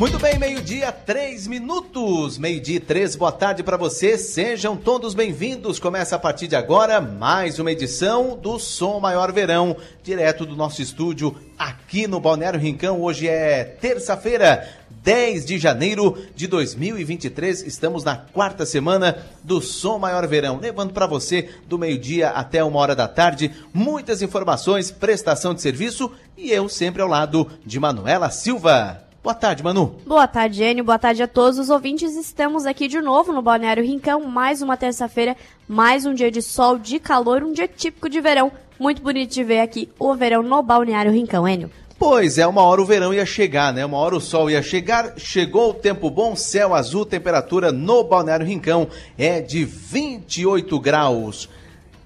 Muito bem, meio-dia, três minutos. Meio-dia, três, boa tarde para você. Sejam todos bem-vindos. Começa a partir de agora mais uma edição do Som Maior Verão, direto do nosso estúdio aqui no Balneário Rincão. Hoje é terça-feira, 10 de janeiro de 2023. Estamos na quarta semana do Som Maior Verão, levando para você do meio-dia até uma hora da tarde muitas informações, prestação de serviço e eu sempre ao lado de Manuela Silva. Boa tarde, Manu. Boa tarde, Enio. Boa tarde a todos os ouvintes. Estamos aqui de novo no Balneário Rincão. Mais uma terça-feira, mais um dia de sol, de calor, um dia típico de verão. Muito bonito de ver aqui o verão no Balneário Rincão, Enio. Pois é, uma hora o verão ia chegar, né? Uma hora o sol ia chegar. Chegou o tempo bom, céu azul, temperatura no Balneário Rincão é de 28 graus.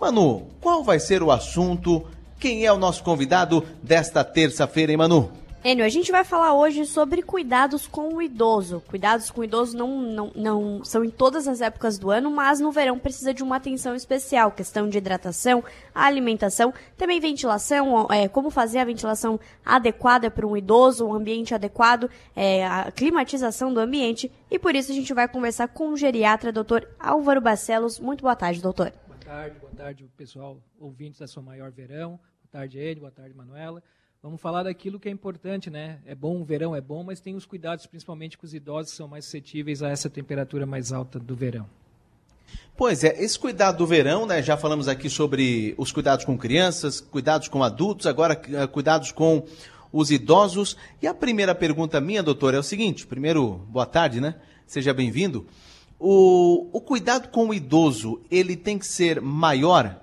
Manu, qual vai ser o assunto? Quem é o nosso convidado desta terça-feira, hein, Manu? Enio, a gente vai falar hoje sobre cuidados com o idoso. Cuidados com o idoso não, não, não são em todas as épocas do ano, mas no verão precisa de uma atenção especial. Questão de hidratação, alimentação, também ventilação, é, como fazer a ventilação adequada para um idoso, um ambiente adequado, é, a climatização do ambiente. E por isso a gente vai conversar com o geriatra, doutor Álvaro Barcelos. Muito boa tarde, doutor. Boa tarde, boa tarde, pessoal, ouvintes da sua maior verão. Boa tarde, Ele, boa tarde, Manuela. Vamos falar daquilo que é importante, né? É bom, o verão é bom, mas tem os cuidados, principalmente com os idosos, que são mais suscetíveis a essa temperatura mais alta do verão. Pois é, esse cuidado do verão, né? Já falamos aqui sobre os cuidados com crianças, cuidados com adultos, agora eh, cuidados com os idosos. E a primeira pergunta minha, doutor, é o seguinte: primeiro, boa tarde, né? Seja bem-vindo. O, o cuidado com o idoso, ele tem que ser maior,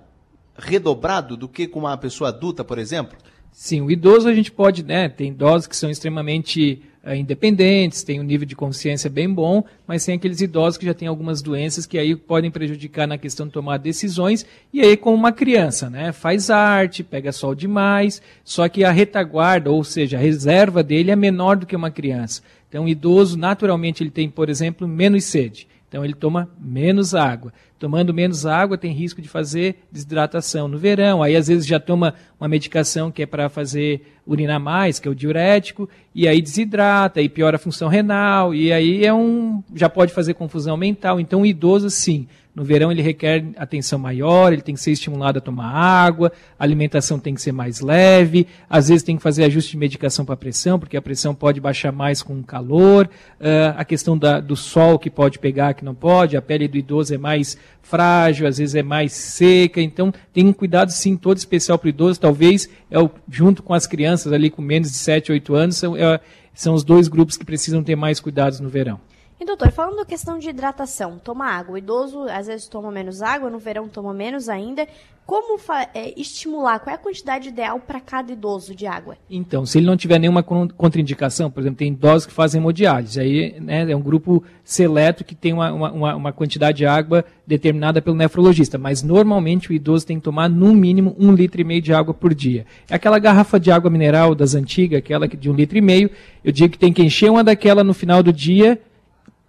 redobrado do que com uma pessoa adulta, por exemplo? Sim, o idoso a gente pode, né? Tem idosos que são extremamente uh, independentes, têm um nível de consciência bem bom, mas tem aqueles idosos que já têm algumas doenças que aí podem prejudicar na questão de tomar decisões. E aí, como uma criança, né? Faz arte, pega sol demais, só que a retaguarda, ou seja, a reserva dele é menor do que uma criança. Então, o idoso, naturalmente, ele tem, por exemplo, menos sede. Então, ele toma menos água. Tomando menos água, tem risco de fazer desidratação no verão. Aí, às vezes, já toma uma medicação que é para fazer urinar mais, que é o diurético, e aí desidrata, e piora a função renal, e aí é um, já pode fazer confusão mental. Então, o idoso, sim, no verão ele requer atenção maior, ele tem que ser estimulado a tomar água, a alimentação tem que ser mais leve, às vezes tem que fazer ajuste de medicação para a pressão, porque a pressão pode baixar mais com o calor, uh, a questão da, do sol que pode pegar, que não pode, a pele do idoso é mais frágil, às vezes é mais seca, então tem um cuidado sim todo especial para o idoso, talvez é o, junto com as crianças ali com menos de 7, 8 anos, são, é, são os dois grupos que precisam ter mais cuidados no verão. E doutor, falando da questão de hidratação, toma água. O idoso às vezes toma menos água, no verão toma menos ainda. Como é, estimular? Qual é a quantidade ideal para cada idoso de água? Então, se ele não tiver nenhuma contraindicação, por exemplo, tem idosos que fazem hemodiálise, aí né, é um grupo seleto que tem uma, uma, uma, quantidade de água determinada pelo nefrologista, mas normalmente o idoso tem que tomar no mínimo um litro e meio de água por dia. É aquela garrafa de água mineral das antigas, aquela de um litro e meio, eu digo que tem que encher uma daquela no final do dia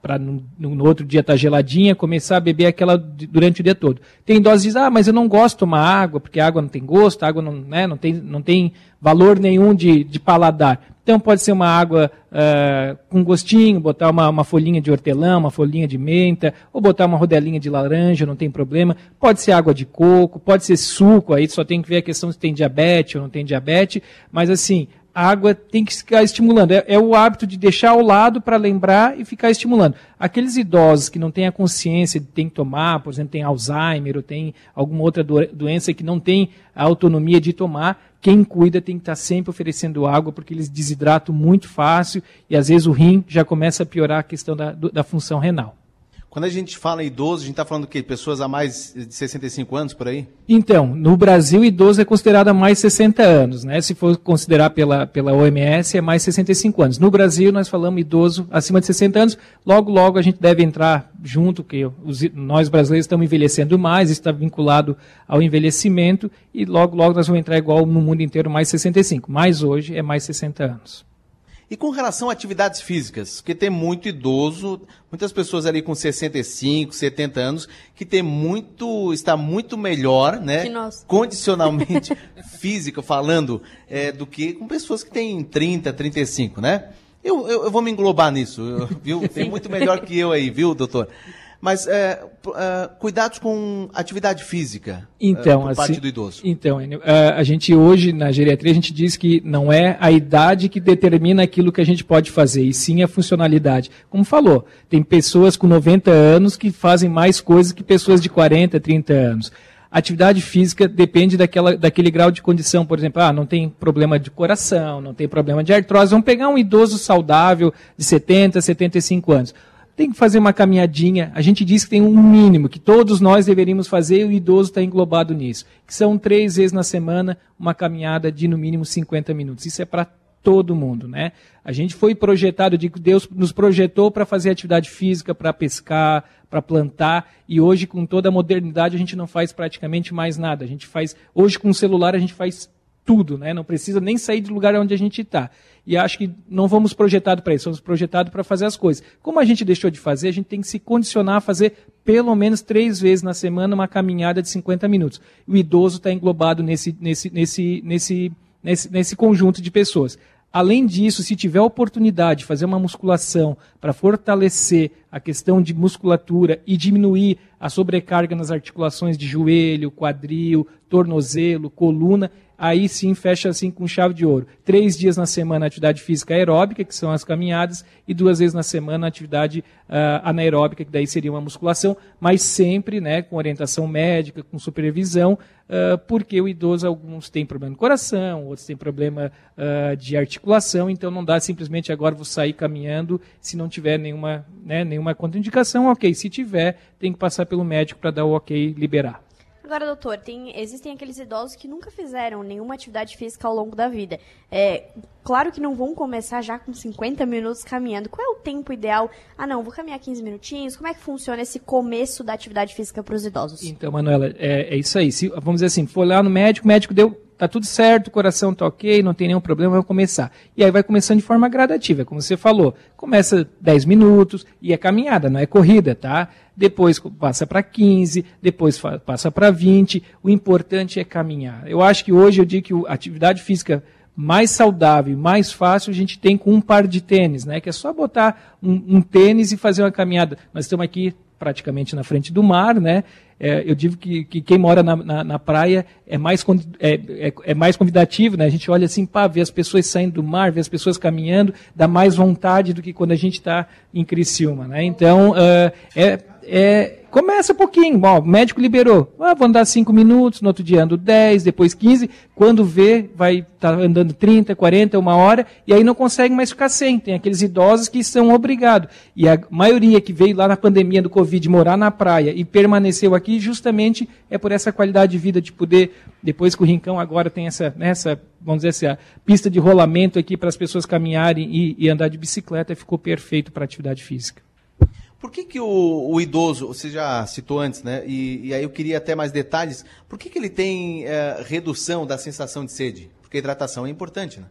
para no, no, outro dia estar tá geladinha, começar a beber aquela durante o dia todo. Tem doses ah, mas eu não gosto de tomar água, porque a água não tem gosto, a água não, né, não, tem, não tem valor nenhum de, de paladar. Então pode ser uma água uh, com gostinho, botar uma, uma folhinha de hortelã, uma folhinha de menta, ou botar uma rodelinha de laranja, não tem problema. Pode ser água de coco, pode ser suco, aí só tem que ver a questão se tem diabetes ou não tem diabetes, mas assim, a água tem que ficar estimulando. É, é o hábito de deixar ao lado para lembrar e ficar estimulando. Aqueles idosos que não têm a consciência de ter que tomar, por exemplo, tem Alzheimer ou tem alguma outra do, doença que não tem a autonomia de tomar, quem cuida tem que estar sempre oferecendo água, porque eles desidratam muito fácil e às vezes o rim já começa a piorar a questão da, da função renal. Quando a gente fala em idoso, a gente está falando do quê? Pessoas a mais de 65 anos por aí? Então, no Brasil, idoso é considerado a mais 60 anos, né? Se for considerar pela, pela OMS, é mais 65 anos. No Brasil, nós falamos idoso acima de 60 anos. Logo, logo a gente deve entrar junto, que os, nós brasileiros estamos envelhecendo mais, está vinculado ao envelhecimento, e logo, logo nós vamos entrar igual no mundo inteiro, mais 65. Mas hoje é mais 60 anos. E com relação a atividades físicas, porque tem muito idoso, muitas pessoas ali com 65, 70 anos, que tem muito, está muito melhor, né? Condicionalmente físico falando, é, do que com pessoas que têm 30, 35, né? Eu, eu, eu vou me englobar nisso, viu? Tem muito melhor que eu aí, viu, doutor? Mas é, é, cuidados com atividade física então, é, por assim, parte do idoso. Então, a gente hoje na geriatria a gente diz que não é a idade que determina aquilo que a gente pode fazer, e sim a funcionalidade. Como falou, tem pessoas com 90 anos que fazem mais coisas que pessoas de 40, 30 anos atividade física depende daquela, daquele grau de condição. Por exemplo, ah, não tem problema de coração, não tem problema de artrose. Vamos pegar um idoso saudável de 70, 75 anos tem que fazer uma caminhadinha. A gente diz que tem um mínimo que todos nós deveríamos fazer e o idoso está englobado nisso. Que são três vezes na semana uma caminhada de no mínimo 50 minutos. Isso é para todo mundo, né? A gente foi projetado, digo, Deus nos projetou para fazer atividade física, para pescar, para plantar, e hoje com toda a modernidade a gente não faz praticamente mais nada. A gente faz, hoje com o celular a gente faz tudo, né? Não precisa nem sair do lugar onde a gente está. E acho que não vamos projetados para isso, somos projetados para fazer as coisas. Como a gente deixou de fazer, a gente tem que se condicionar a fazer pelo menos três vezes na semana uma caminhada de 50 minutos. O idoso está englobado nesse, nesse, nesse, nesse, nesse, nesse conjunto de pessoas. Além disso, se tiver oportunidade de fazer uma musculação para fortalecer a questão de musculatura e diminuir a sobrecarga nas articulações de joelho, quadril, tornozelo, coluna, aí sim fecha assim com chave de ouro. Três dias na semana atividade física aeróbica, que são as caminhadas, e duas vezes na semana atividade uh, anaeróbica, que daí seria uma musculação, mas sempre né, com orientação médica, com supervisão, uh, porque o idoso, alguns têm problema no coração, outros têm problema uh, de articulação, então não dá simplesmente agora vou sair caminhando se não tiver nenhuma, né, nenhuma contraindicação, ok. Se tiver, tem que passar pelo médico para dar o ok liberar. Agora, doutor, tem, existem aqueles idosos que nunca fizeram nenhuma atividade física ao longo da vida. É, claro que não vão começar já com 50 minutos caminhando. Qual é o tempo ideal? Ah, não, vou caminhar 15 minutinhos. Como é que funciona esse começo da atividade física para os idosos? Então, Manuela, é, é isso aí. Se, vamos dizer assim, for lá no médico, o médico deu tá tudo certo, o coração tá ok, não tem nenhum problema, vai começar. E aí vai começando de forma gradativa, como você falou. Começa 10 minutos e é caminhada, não é corrida, tá? Depois passa para 15, depois passa para 20. O importante é caminhar. Eu acho que hoje eu digo que a atividade física mais saudável, mais fácil a gente tem com um par de tênis, né? Que é só botar um, um tênis e fazer uma caminhada. Nós estamos aqui praticamente na frente do mar, né? É, eu digo que, que quem mora na, na, na, praia é mais, é, é, é, mais convidativo, né? A gente olha assim, pá, vê as pessoas saindo do mar, vê as pessoas caminhando, dá mais vontade do que quando a gente está em Criciúma, né? Então, uh, é, é Começa pouquinho, Bom, o médico liberou. Ah, vou andar 5 minutos, no outro dia ando 10, depois 15. Quando vê, vai estar tá andando 30, 40, uma hora, e aí não consegue mais ficar sem. Tem aqueles idosos que são obrigados. E a maioria que veio lá na pandemia do Covid morar na praia e permaneceu aqui, justamente é por essa qualidade de vida, de poder, depois que o Rincão agora tem essa, né, vamos dizer assim, a pista de rolamento aqui para as pessoas caminharem e, e andar de bicicleta, ficou perfeito para atividade física. Por que, que o, o, idoso, você já citou antes, né? E, e, aí eu queria até mais detalhes. Por que, que ele tem é, redução da sensação de sede? Porque hidratação é importante, né?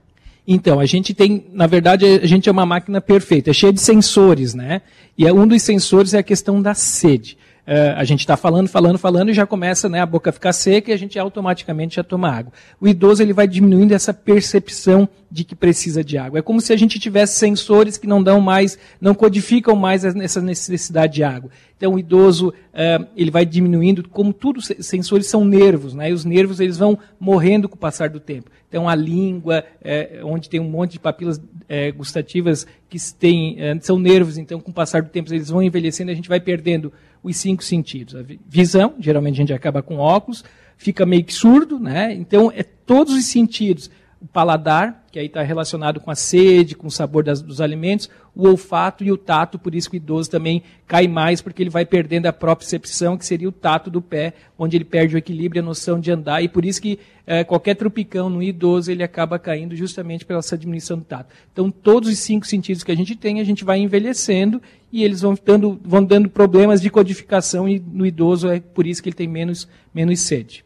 Então, a gente tem, na verdade, a gente é uma máquina perfeita, é cheia de sensores, né? E é, um dos sensores é a questão da sede. Uh, a gente está falando, falando, falando e já começa né, a boca ficar seca e a gente automaticamente já toma água. O idoso ele vai diminuindo essa percepção de que precisa de água. É como se a gente tivesse sensores que não dão mais, não codificam mais essa necessidade de água. Então o idoso uh, ele vai diminuindo, como tudo sensores são nervos, né? E os nervos eles vão morrendo com o passar do tempo. Então a língua, é, onde tem um monte de papilas é, gustativas que tem, é, são nervos, então com o passar do tempo eles vão envelhecendo, a gente vai perdendo os cinco sentidos. A visão, geralmente a gente acaba com óculos, fica meio que surdo, né? Então é todos os sentidos. O paladar, que aí está relacionado com a sede, com o sabor das, dos alimentos, o olfato e o tato, por isso que o idoso também cai mais, porque ele vai perdendo a propriocepção, que seria o tato do pé, onde ele perde o equilíbrio, a noção de andar, e por isso que é, qualquer tropicão no idoso, ele acaba caindo justamente pela essa diminuição do tato. Então, todos os cinco sentidos que a gente tem, a gente vai envelhecendo, e eles vão dando, vão dando problemas de codificação, e no idoso é por isso que ele tem menos, menos sede.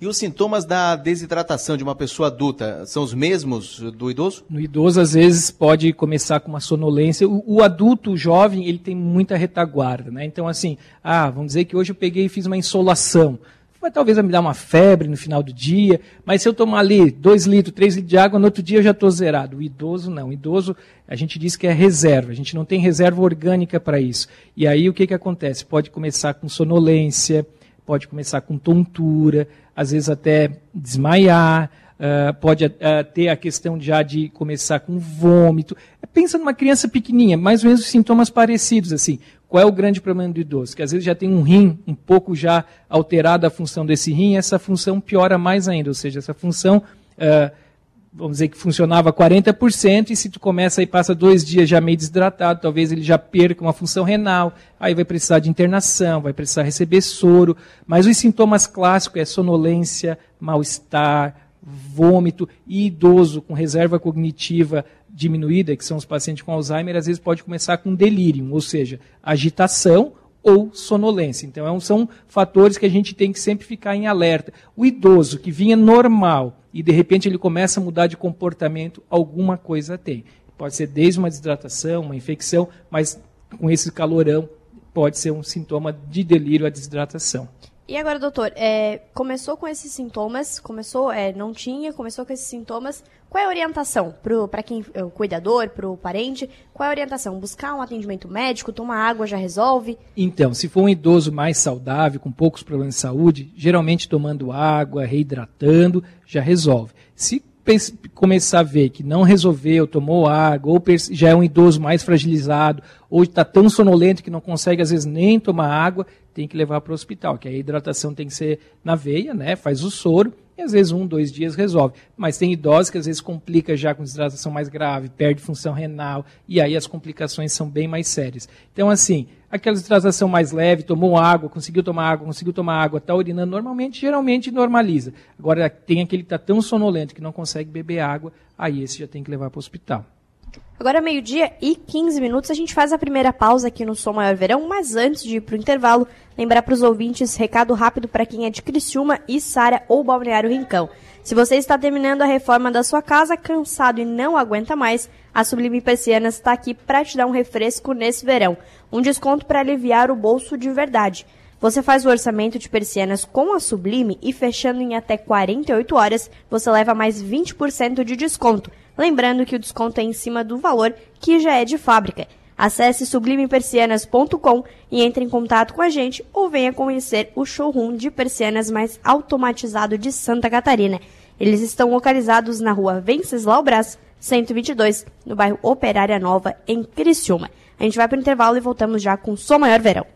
E os sintomas da desidratação de uma pessoa adulta são os mesmos do idoso? No idoso, às vezes, pode começar com uma sonolência. O, o adulto, o jovem, ele tem muita retaguarda. Né? Então, assim, ah, vamos dizer que hoje eu peguei e fiz uma insolação vai, talvez vai me dar uma febre no final do dia, mas se eu tomar ali 2 litros, 3 litros de água, no outro dia eu já estou zerado. O idoso não. O idoso, a gente diz que é reserva. A gente não tem reserva orgânica para isso. E aí o que, que acontece? Pode começar com sonolência, pode começar com tontura, às vezes até desmaiar, uh, pode uh, ter a questão já de começar com vômito. Pensa numa criança pequenininha, mais ou menos sintomas parecidos assim. Qual é o grande problema do idoso? Que às vezes já tem um rim um pouco já alterada a função desse rim, e essa função piora mais ainda, ou seja, essa função uh, vamos dizer que funcionava 40%, e se tu começa e passa dois dias já meio desidratado, talvez ele já perca uma função renal, aí vai precisar de internação, vai precisar receber soro. Mas os sintomas clássicos é sonolência, mal-estar, vômito e idoso com reserva cognitiva diminuída, que são os pacientes com Alzheimer, às vezes pode começar com delírio, ou seja, agitação ou sonolência. Então, é são fatores que a gente tem que sempre ficar em alerta. O idoso que vinha normal e de repente ele começa a mudar de comportamento, alguma coisa tem. Pode ser desde uma desidratação, uma infecção, mas com esse calorão pode ser um sintoma de delírio a desidratação. E agora, doutor, é, começou com esses sintomas, começou, é, não tinha, começou com esses sintomas. Qual é a orientação para quem é o cuidador, para o parente? Qual é a orientação? Buscar um atendimento médico, tomar água já resolve? Então, se for um idoso mais saudável, com poucos problemas de saúde, geralmente tomando água, reidratando, já resolve. Se começar a ver que não resolveu, tomou água, ou já é um idoso mais fragilizado, ou está tão sonolento que não consegue às vezes nem tomar água, tem que levar para o hospital, que a hidratação tem que ser na veia, né? Faz o soro e às vezes um, dois dias resolve. Mas tem idosos que às vezes complica já com desidratação mais grave, perde função renal, e aí as complicações são bem mais sérias. Então, assim, aquela desidratação mais leve, tomou água, conseguiu tomar água, conseguiu tomar água, está urinando normalmente, geralmente normaliza. Agora, tem aquele que está tão sonolento que não consegue beber água, aí esse já tem que levar para o hospital. Agora, meio-dia e 15 minutos, a gente faz a primeira pausa aqui no Som Maior Verão, mas antes de ir para o intervalo, lembrar para os ouvintes, recado rápido para quem é de Criciúma, Sara ou Balneário Rincão. Se você está terminando a reforma da sua casa, cansado e não aguenta mais, a Sublime Persianas está aqui para te dar um refresco nesse verão. Um desconto para aliviar o bolso de verdade. Você faz o orçamento de persianas com a Sublime e fechando em até 48 horas, você leva mais 20% de desconto. Lembrando que o desconto é em cima do valor que já é de fábrica. Acesse sublimepersianas.com e entre em contato com a gente ou venha conhecer o showroom de persianas mais automatizado de Santa Catarina. Eles estão localizados na rua Venceslau Brás, 122, no bairro Operária Nova, em Criciúma. A gente vai para o intervalo e voltamos já com o Som Maior Verão.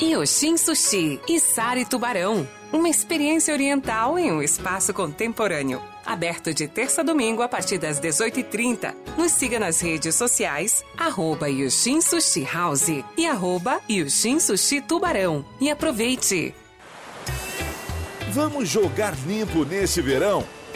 Yoshin Sushi e Sari Tubarão. Uma experiência oriental em um espaço contemporâneo. Aberto de terça a domingo a partir das 18h30. Nos siga nas redes sociais, arroba Sushi House e arroba Sushi Tubarão. E aproveite! Vamos jogar limpo neste verão?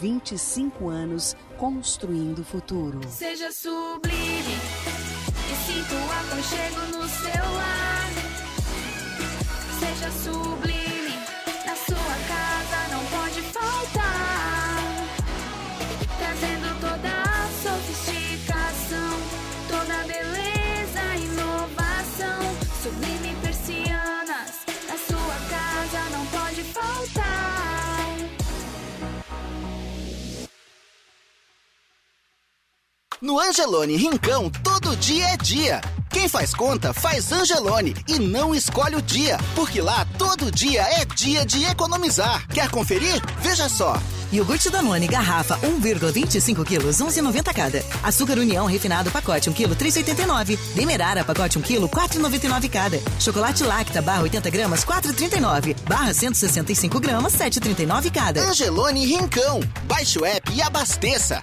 25 anos construindo o futuro. Seja sublime e sinta o aconchego no seu lar. Seja sublime, No Angelone Rincão, todo dia é dia. Quem faz conta, faz Angelone e não escolhe o dia, porque lá todo dia é dia de economizar. Quer conferir? Veja só. Iogurte Danone, garrafa 1,25 quilos, 11,90 cada. Açúcar União refinado, pacote 1 quilo, 3,89. Demerara, pacote 1 quilo, 4,99 cada. Chocolate Lacta, barra 80 gramas, 4,39. Barra 165 gramas, 7,39 cada. Angelone Rincão. Baixe o app e abasteça.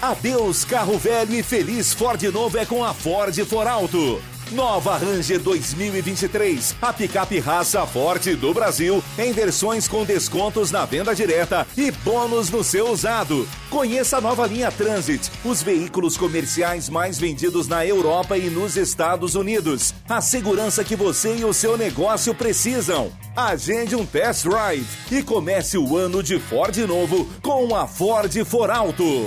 Adeus carro velho e feliz Ford novo é com a Ford For Alto. Nova Ranger 2023, a picape raça forte do Brasil, em versões com descontos na venda direta e bônus no seu usado. Conheça a nova linha Transit, os veículos comerciais mais vendidos na Europa e nos Estados Unidos. A segurança que você e o seu negócio precisam. Agende um test drive e comece o ano de Ford novo com a Ford For Alto.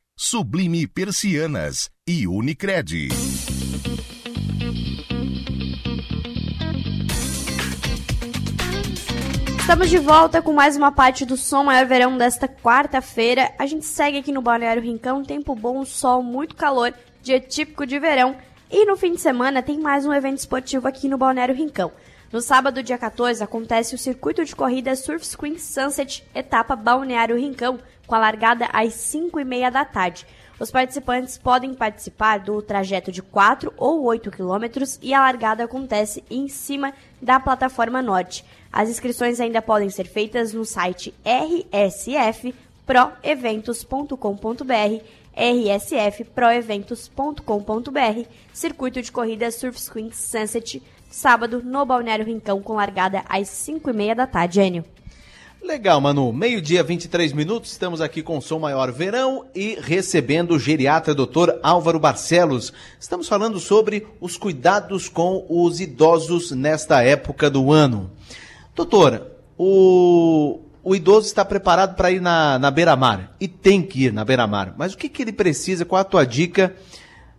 Sublime Persianas e Unicred. Estamos de volta com mais uma parte do Som Maior Verão desta quarta-feira. A gente segue aqui no Balneário Rincão, tempo bom, sol, muito calor, dia típico de verão. E no fim de semana tem mais um evento esportivo aqui no Balneário Rincão. No sábado, dia 14, acontece o circuito de corrida Surf Screen Sunset, etapa Balneário Rincão, com a largada às 5 e meia da tarde. Os participantes podem participar do trajeto de 4 ou 8 quilômetros e a largada acontece em cima da plataforma norte. As inscrições ainda podem ser feitas no site rsfproeventos.com.br rsfproeventos.com.br Circuito de corrida Surf Screen Sunset, sábado no Balneário Rincão com largada às 5 e meia da tarde, Enio. Legal, Manu. Meio-dia, 23 minutos. Estamos aqui com o Som Maior Verão e recebendo o geriatra Dr. Álvaro Barcelos. Estamos falando sobre os cuidados com os idosos nesta época do ano. Doutora, o, o idoso está preparado para ir na, na beira-mar e tem que ir na beira-mar. Mas o que, que ele precisa? Qual a tua dica?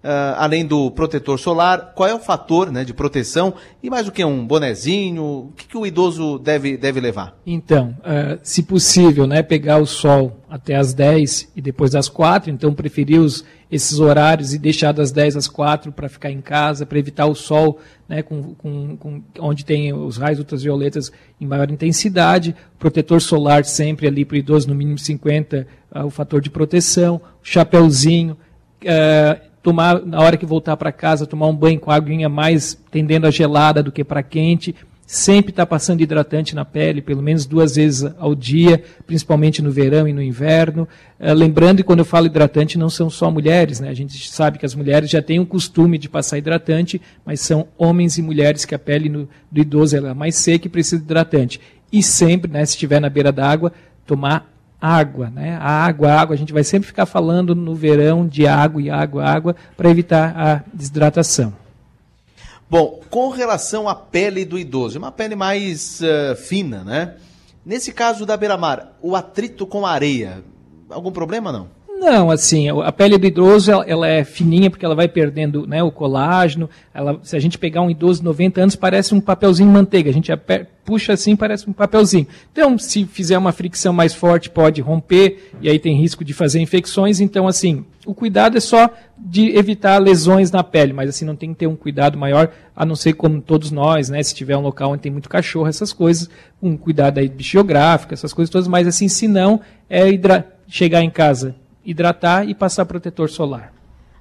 Uh, além do protetor solar, qual é o fator né, de proteção e mais o que? Um bonezinho? O que, que o idoso deve, deve levar? Então, uh, se possível, né, pegar o sol até as 10 e depois das 4, então preferir os, esses horários e deixar das 10 às 4 para ficar em casa, para evitar o sol né, com, com, com, onde tem os raios ultravioletas em maior intensidade, protetor solar sempre ali para o idoso no mínimo 50, uh, o fator de proteção, chapéuzinho, uh, tomar na hora que voltar para casa, tomar um banho com a aguinha mais tendendo a gelada do que para quente, sempre estar tá passando hidratante na pele, pelo menos duas vezes ao dia, principalmente no verão e no inverno. Uh, lembrando que quando eu falo hidratante, não são só mulheres, né? A gente sabe que as mulheres já têm o costume de passar hidratante, mas são homens e mulheres que a pele no, do idoso é mais seca e precisa de hidratante. E sempre, né, se estiver na beira d'água, tomar água, né? A água, a água, a gente vai sempre ficar falando no verão de água e água, água, para evitar a desidratação. Bom, com relação à pele do idoso, uma pele mais uh, fina, né? Nesse caso da beira-mar, o atrito com a areia, algum problema não? Não, assim, a pele do idoso ela, ela, é fininha porque ela vai perdendo né, o colágeno. Ela, se a gente pegar um idoso de 90 anos, parece um papelzinho de manteiga. A gente puxa assim, parece um papelzinho. Então, se fizer uma fricção mais forte, pode romper e aí tem risco de fazer infecções. Então, assim, o cuidado é só de evitar lesões na pele, mas assim não tem que ter um cuidado maior, a não ser como todos nós, né? Se tiver um local onde tem muito cachorro, essas coisas, um cuidado aí bibliográfico, essas coisas todas, mas assim, se não, é chegar em casa hidratar e passar protetor solar.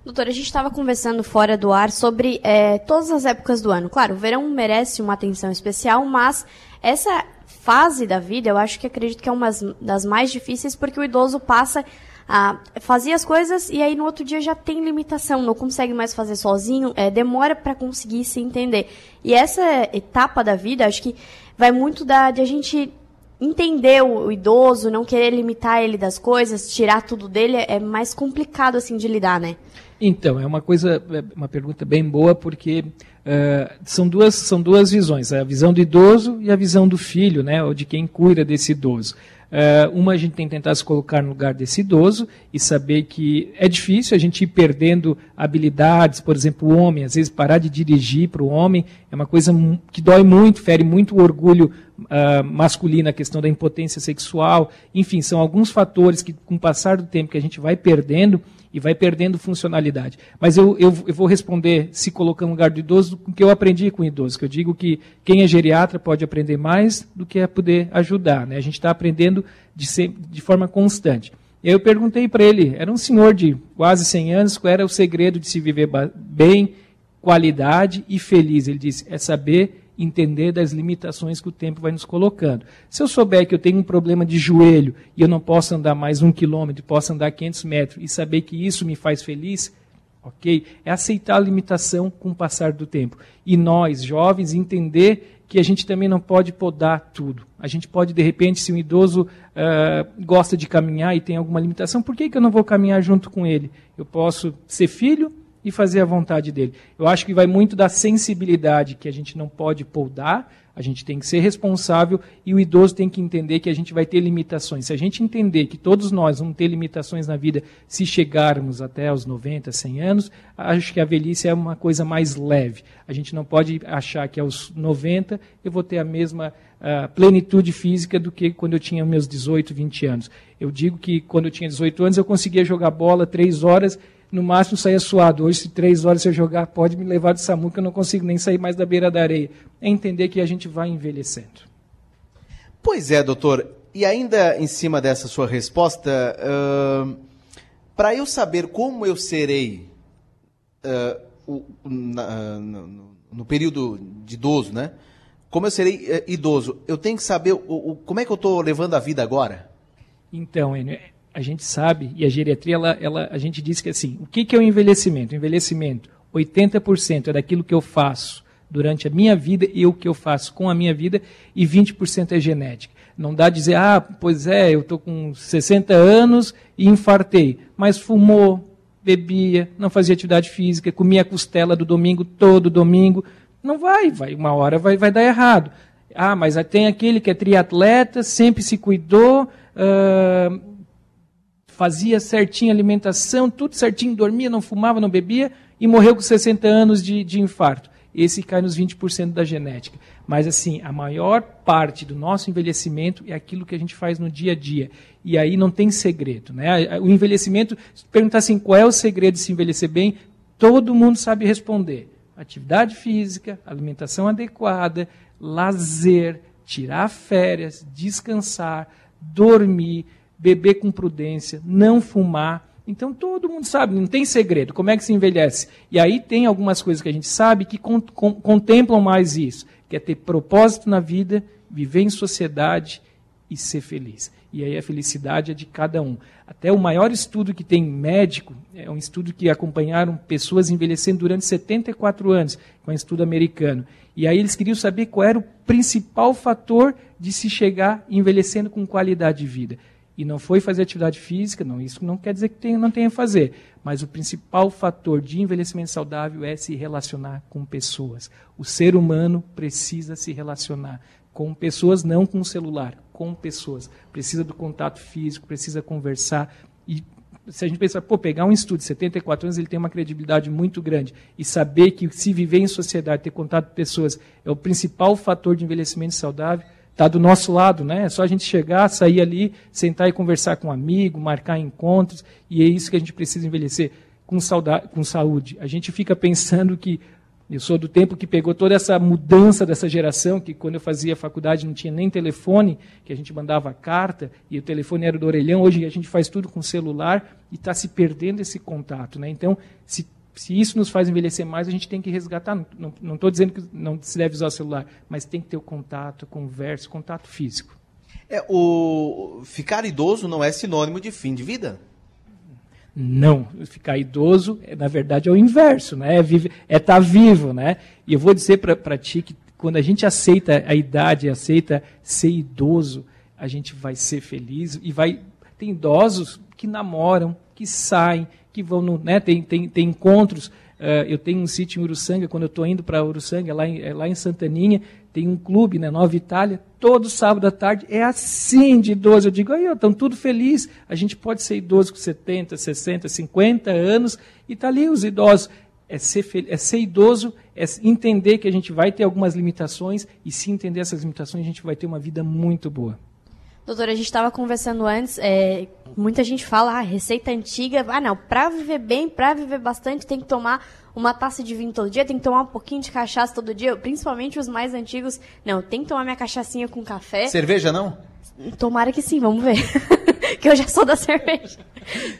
Doutora, a gente estava conversando fora do ar sobre é, todas as épocas do ano. Claro, o verão merece uma atenção especial, mas essa fase da vida, eu acho que acredito que é uma das mais difíceis, porque o idoso passa a fazer as coisas e aí no outro dia já tem limitação, não consegue mais fazer sozinho, é, demora para conseguir se entender. E essa etapa da vida, acho que vai muito da, de a gente entender o, idoso, não querer limitar ele das coisas, tirar tudo dele, é mais complicado assim de lidar, né? Então, é uma coisa, é uma pergunta bem boa, porque uh, são, duas, são duas visões, a visão do idoso e a visão do filho, né, ou de quem cuida desse idoso. Uh, uma, a gente tem que tentar se colocar no lugar desse idoso e saber que é difícil a gente ir perdendo habilidades, por exemplo, o homem, às vezes parar de dirigir para o homem é uma coisa que dói muito, fere muito o orgulho uh, masculino, a questão da impotência sexual, enfim, são alguns fatores que, com o passar do tempo, que a gente vai perdendo e vai perdendo funcionalidade. Mas eu, eu, eu, vou responder, se colocando no lugar do idoso, o que eu aprendi com o idoso, que eu digo que quem é geriatra pode aprender mais do que é poder ajudar. Né? A gente está aprendendo de, ser, de forma constante. E aí eu perguntei para ele, era um senhor de quase 100 anos, qual era o segredo de se viver bem, qualidade e feliz. Ele disse, é saber entender das limitações que o tempo vai nos colocando. Se eu souber que eu tenho um problema de joelho e eu não posso andar mais um quilômetro, posso andar 500 metros e saber que isso me faz feliz, ok? É aceitar a limitação com o passar do tempo. E nós, jovens, entender que a gente também não pode podar tudo. A gente pode, de repente, se um idoso uh, gosta de caminhar e tem alguma limitação, por que, que eu não vou caminhar junto com ele? Eu posso ser filho e fazer a vontade dele. Eu acho que vai muito da sensibilidade que a gente não pode poldar, a gente tem que ser responsável e o idoso tem que entender que a gente vai ter limitações. Se a gente entender que todos nós vamos ter limitações na vida se chegarmos até os 90, 100 anos, acho que a velhice é uma coisa mais leve. A gente não pode achar que aos 90 eu vou ter a mesma uh, plenitude física do que quando eu tinha meus 18, 20 anos. Eu digo que quando eu tinha 18 anos eu conseguia jogar bola três horas no máximo saía suado. Hoje, se três horas eu jogar, pode me levar de SAMU, que eu não consigo nem sair mais da beira da areia. É entender que a gente vai envelhecendo. Pois é, doutor. E ainda em cima dessa sua resposta, para eu saber como eu serei o- na- no, no período de idoso, né? Como eu serei eh, idoso, eu tenho que saber o, o- como é que eu estou levando a vida agora? Então, Enio, a gente sabe, e a geriatria, ela, ela- a gente diz que assim, o que, que é o envelhecimento? O envelhecimento, 80% é daquilo que eu faço durante a minha vida e o que eu faço com a minha vida, e 20% é genética. Não dá dizer, ah, pois é, eu estou com 60 anos e infartei, mas fumou, bebia, não fazia atividade física, comia costela do domingo todo domingo. Não vai, vai uma hora vai, vai dar errado. Ah, mas tem aquele que é triatleta, sempre se cuidou, ah, fazia certinho a alimentação, tudo certinho, dormia, não fumava, não bebia e morreu com 60 anos de, de infarto. Esse cai nos 20% da genética. Mas, assim, a maior parte do nosso envelhecimento é aquilo que a gente faz no dia a dia. E aí não tem segredo. Né? O envelhecimento, se perguntar assim, qual é o segredo de se envelhecer bem, todo mundo sabe responder. Atividade física, alimentação adequada, lazer, tirar férias, descansar, dormir, beber com prudência, não fumar. Então todo mundo sabe, não tem segredo. Como é que se envelhece? E aí tem algumas coisas que a gente sabe que con con contemplam mais isso, que é ter propósito na vida, viver em sociedade e ser feliz. E aí a felicidade é de cada um. Até o maior estudo que tem médico é um estudo que acompanharam pessoas envelhecendo durante 74 anos, com um estudo americano. E aí eles queriam saber qual era o principal fator de se chegar envelhecendo com qualidade de vida. E não foi fazer atividade física, não, isso não quer dizer que tem, não tenha que fazer. Mas o principal fator de envelhecimento saudável é se relacionar com pessoas. O ser humano precisa se relacionar com pessoas, não com o celular, com pessoas. Precisa do contato físico, precisa conversar. E se a gente pensar, pô, pegar um estudo de 74 anos, ele tem uma credibilidade muito grande. E saber que se viver em sociedade, ter contato com pessoas, é o principal fator de envelhecimento saudável, está do nosso lado, né? É só a gente chegar, sair ali, sentar e conversar com um amigo, marcar encontros, e é isso que a gente precisa envelhecer com, saudade, com saúde. A gente fica pensando que eu sou do tempo que pegou toda essa mudança dessa geração, que quando eu fazia faculdade não tinha nem telefone, que a gente mandava carta e o telefone era do orelhão. Hoje a gente faz tudo com celular e está se perdendo esse contato. Né? Então, se, se isso nos faz envelhecer mais, a gente tem que resgatar. Não estou dizendo que não se deve usar o celular, mas tem que ter o contato, conversa, contato físico. É, o ficar idoso não é sinônimo de fim de vida? Não, ficar idoso, é, na verdade, é o inverso, né? É estar é tá vivo, né? E eu vou dizer para ti que quando a gente aceita a idade, aceita ser idoso, a gente vai ser feliz e vai. Tem idosos que namoram, que saem, que vão no, né? Tem, tem, tem encontros. Uh, eu tenho um sítio em Uruçanga, quando eu estou indo para Uruçanga, lá em, é lá em Santaninha, tem um clube, né, Nova Itália, todo sábado à tarde, é assim de idoso. Eu digo, aí, estão tudo felizes. A gente pode ser idoso com 70, 60, 50 anos, e está ali os idosos. É ser, é ser idoso, é entender que a gente vai ter algumas limitações, e se entender essas limitações, a gente vai ter uma vida muito boa. Doutora, a gente estava conversando antes, é, muita gente fala, ah, receita antiga, ah não, para viver bem, para viver bastante, tem que tomar uma taça de vinho todo dia, tem que tomar um pouquinho de cachaça todo dia, principalmente os mais antigos, não, tem que tomar minha cachaçinha com café. Cerveja não? Tomara que sim, vamos ver. que eu já sou da cerveja.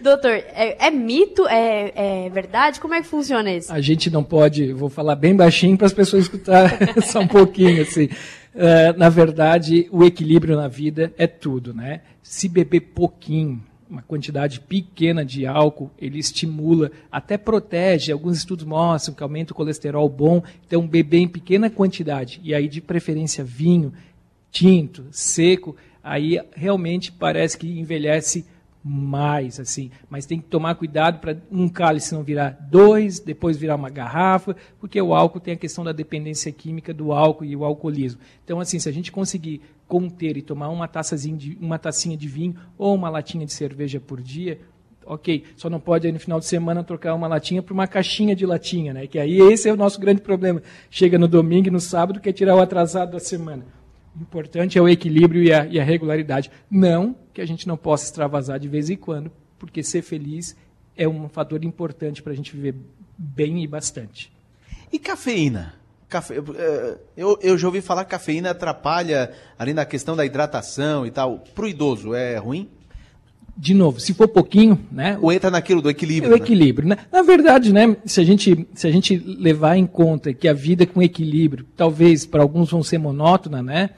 Doutor, é, é mito? É, é, verdade? Como é que funciona isso? A gente não pode, vou falar bem baixinho para as pessoas escutar só um pouquinho, assim. Uh, na verdade, o equilíbrio na vida é tudo, né? Se beber pouquinho, uma quantidade pequena de álcool, ele estimula, até protege. Alguns estudos mostram que aumenta o colesterol bom. Então, beber em pequena quantidade, e aí de preferência vinho, tinto, seco, aí realmente parece que envelhece mais, assim. Mas tem que tomar cuidado para um cálice não virar dois, depois virar uma garrafa, porque o álcool tem a questão da dependência química do álcool e o alcoolismo. Então, assim, se a gente conseguir conter e tomar uma, taçazinha de, uma tacinha de vinho ou uma latinha de cerveja por dia, ok. Só não pode aí no final de semana trocar uma latinha por uma caixinha de latinha, né? Que aí esse é o nosso grande problema. Chega no domingo e no sábado quer tirar o atrasado da semana. O importante é o equilíbrio e a, e a, regularidade. Não que a gente não possa extravasar de vez em quando, porque ser feliz é um fator importante para a gente viver bem e bastante. E cafeína? Cafe... eh, Eu, eu já ouvi falar que cafeína atrapalha ali na questão da hidratação e tal. Pro idoso é ruim? De novo, se for pouquinho, né? Ou entra naquilo do equilíbrio? o né? equilíbrio, né? Na verdade, né, se a gente se a gente levar em conta que a vida com equilíbrio, talvez para alguns vão ser monótona, né?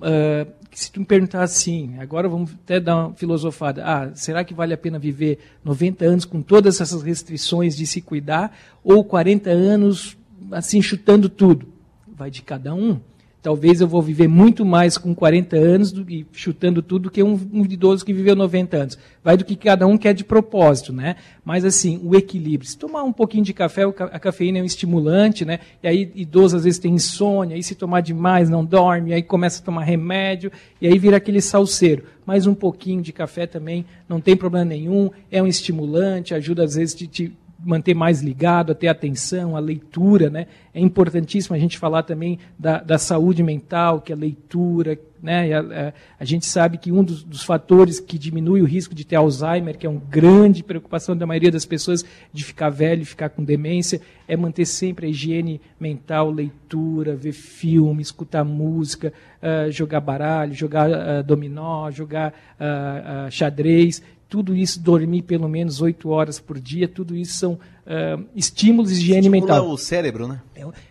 Ah, se tu me perguntar assim, agora vamos até dar uma filosofada. Ah, será que vale a pena viver 90 anos com todas essas restrições de se cuidar ou 40 anos assim chutando tudo? Vai de cada um. Talvez eu vou viver muito mais com 40 anos do, e chutando tudo do que um, um idoso que viveu 90 anos. Vai do que cada um quer de propósito, né? Mas assim, o equilíbrio. Se tomar um pouquinho de café, a cafeína é um estimulante, né? E aí idoso às vezes tem insônia, aí se tomar demais não dorme, aí começa a tomar remédio, e aí vira aquele salseiro. Mas um pouquinho de café também não tem problema nenhum, é um estimulante, ajuda às vezes de te manter mais ligado, a ter atenção, a leitura, né? É importantíssimo a gente falar também da, da saúde mental, que é a leitura, né? A, a- a gente sabe que um dos, dos fatores que diminui o risco de ter Alzheimer, que é uma grande preocupação da maioria das pessoas de ficar velho, ficar com demência, é manter sempre a higiene mental, leitura, ver filme, escutar música, ah, jogar baralho, jogar ah, dominó, jogar ah, xadrez tudo isso, dormir pelo menos oito horas por dia, tudo isso são ah, estímulos de higiene Estimula mental. o cérebro, né?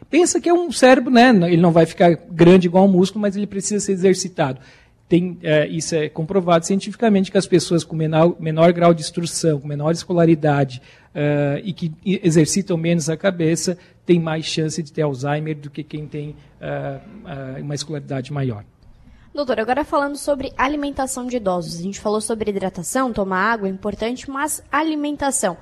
Pensa que é um cérebro, né? Ele não vai ficar grande igual um músculo, mas ele precisa ser exercitado. Tem, eh, isso é comprovado cientificamente que as pessoas com menor, menor grau de instrução, com menor escolaridade eh, e que exercitam menos a cabeça, têm mais chance de ter Alzheimer do que quem tem ah, uma escolaridade maior. Doutor, agora falando sobre alimentação de idosos. A gente falou sobre hidratação, tomar água é importante, mas alimentação.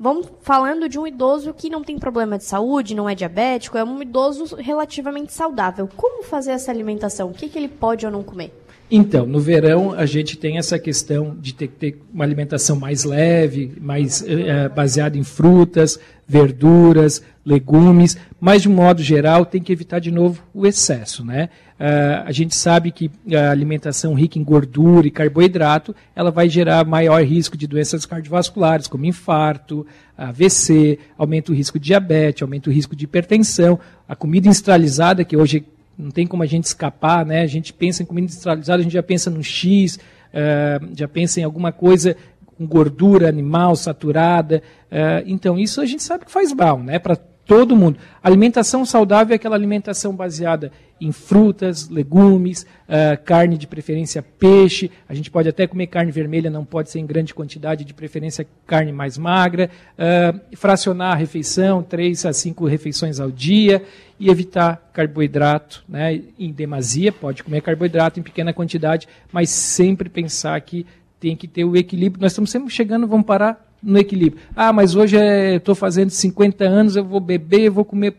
Vamos falando de um idoso que não tem problema de saúde, não é diabético, é um idoso relativamente saudável. Como fazer essa alimentação? O que, que ele pode ou não comer? Então, no verão a gente tem essa questão de ter que ter uma alimentação mais leve, mais eh, baseada em frutas, verduras, legumes, mas de um modo geral tem que evitar de novo o excesso, né? Ah, a gente sabe que a alimentação rica em gordura e carboidrato, ela vai gerar maior risco de doenças cardiovasculares, como infarto, AVC, aumenta o risco de diabetes, aumenta o risco de hipertensão. A comida industrializada, que hoje não tem como a gente escapar, né? A gente pensa em comida industrializada, a gente já pensa no X, eh, já pensa em alguma coisa com gordura animal saturada. eh, então, isso a gente sabe que faz mal, né? Para todo mundo. Alimentação saudável é aquela alimentação baseada em frutas, legumes, eh, carne de preferência peixe. A gente pode até comer carne vermelha, não pode ser em grande quantidade, de preferência carne mais magra. eh, fracionar a refeição, três a cinco refeições ao dia e evitar carboidrato né, em demasia. Pode comer carboidrato em pequena quantidade, mas sempre pensar que tem que ter o equilíbrio. Nós estamos sempre chegando, vamos parar no equilíbrio. Ah, mas hoje estou fazendo 50 anos, eu vou beber, eu vou comer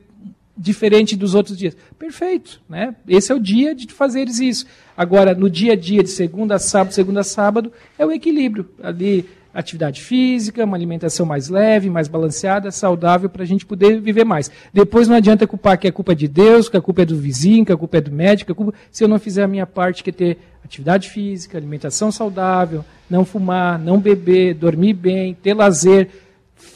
diferente dos outros dias. Perfeito, né? Esse é o dia de fazeres isso. Agora, no dia a dia, de segunda a sábado, segunda a sábado, é o equilíbrio. Ali, atividade física, uma alimentação mais leve, mais balanceada, saudável, para a gente poder viver mais. Depois não adianta culpar que a culpa é de Deus, que a culpa é do vizinho, que a culpa é do médico, culpa... se eu não fizer a minha parte, que é ter atividade física, alimentação saudável, não fumar, não beber, dormir bem, ter lazer,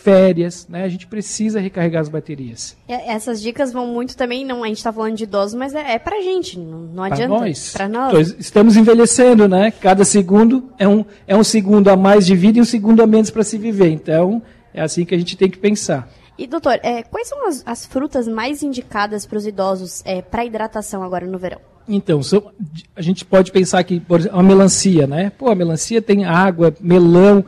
férias, né? A gente precisa recarregar as baterias. E Essas dicas vão muito também, não, a gente está falando de idosos, mas é, é pra gente, não, não Para adianta. nós. Pra nós. Nós estamos envelhecendo, né? Cada segundo é um, é um segundo a mais de vida e um segundo a menos para se viver. Então, é assim que a gente tem que pensar. E doutor, é, quais são as, as frutas mais indicadas para os idosos é, para hidratação agora no verão? Então, a gente pode pensar que, por exemplo, a melancia, né? Pô, a melancia tem água, melão,